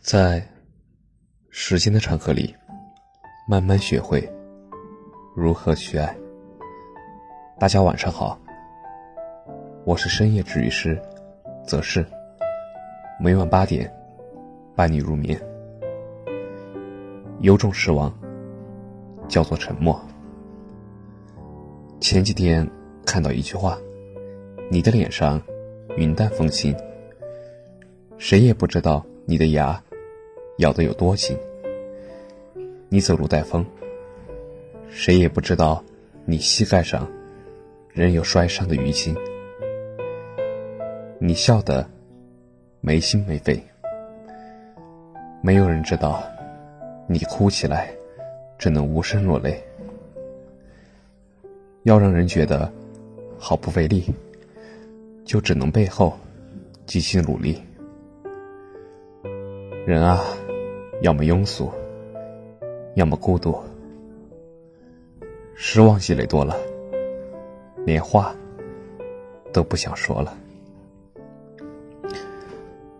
在时间的长河里，慢慢学会如何去爱。大家晚上好，我是深夜治愈师则是每晚八点伴你入眠。有种失望，叫做沉默。前几天看到一句话：“你的脸上云淡风轻，谁也不知道你的牙。”咬得有多紧？你走路带风，谁也不知道你膝盖上仍有摔伤的淤青。你笑得没心没肺，没有人知道你哭起来只能无声落泪。要让人觉得毫不费力，就只能背后极其努力。人啊！要么庸俗，要么孤独。失望积累多了，连话都不想说了。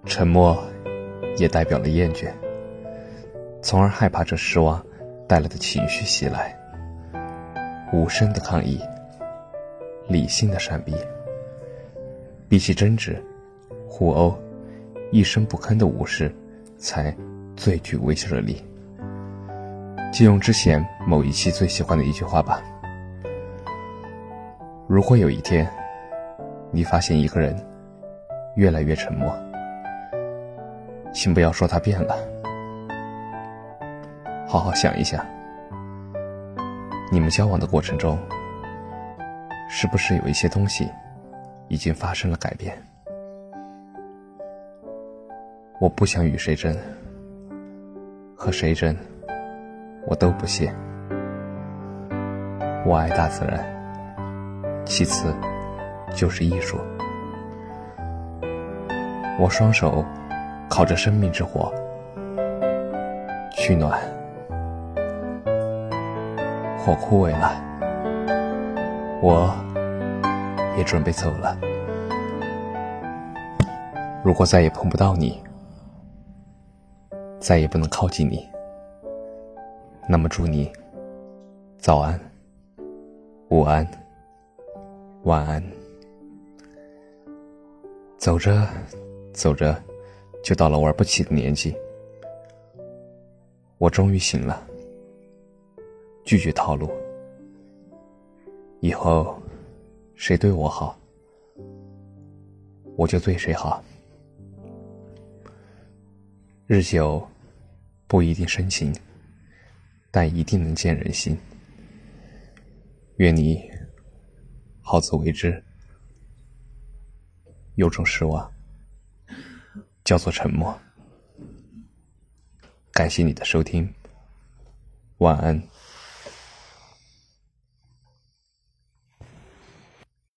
沉默也代表了厌倦，从而害怕这失望带来的情绪袭来。无声的抗议，理性的闪避，比起争执、互殴，一声不吭的无视，才。最具威慑力。借用之前某一期最喜欢的一句话吧：如果有一天，你发现一个人越来越沉默，请不要说他变了，好好想一想，你们交往的过程中，是不是有一些东西已经发生了改变？我不想与谁争。和谁争，我都不屑。我爱大自然，其次就是艺术。我双手烤着生命之火取暖，火枯萎了，我也准备走了。如果再也碰不到你。再也不能靠近你，那么祝你早安、午安、晚安。走着走着，就到了玩不起的年纪，我终于醒了，拒绝套路。以后谁对我好，我就对谁好。日久不一定深情，但一定能见人心。愿你好自为之。有种失望，叫做沉默。感谢你的收听，晚安。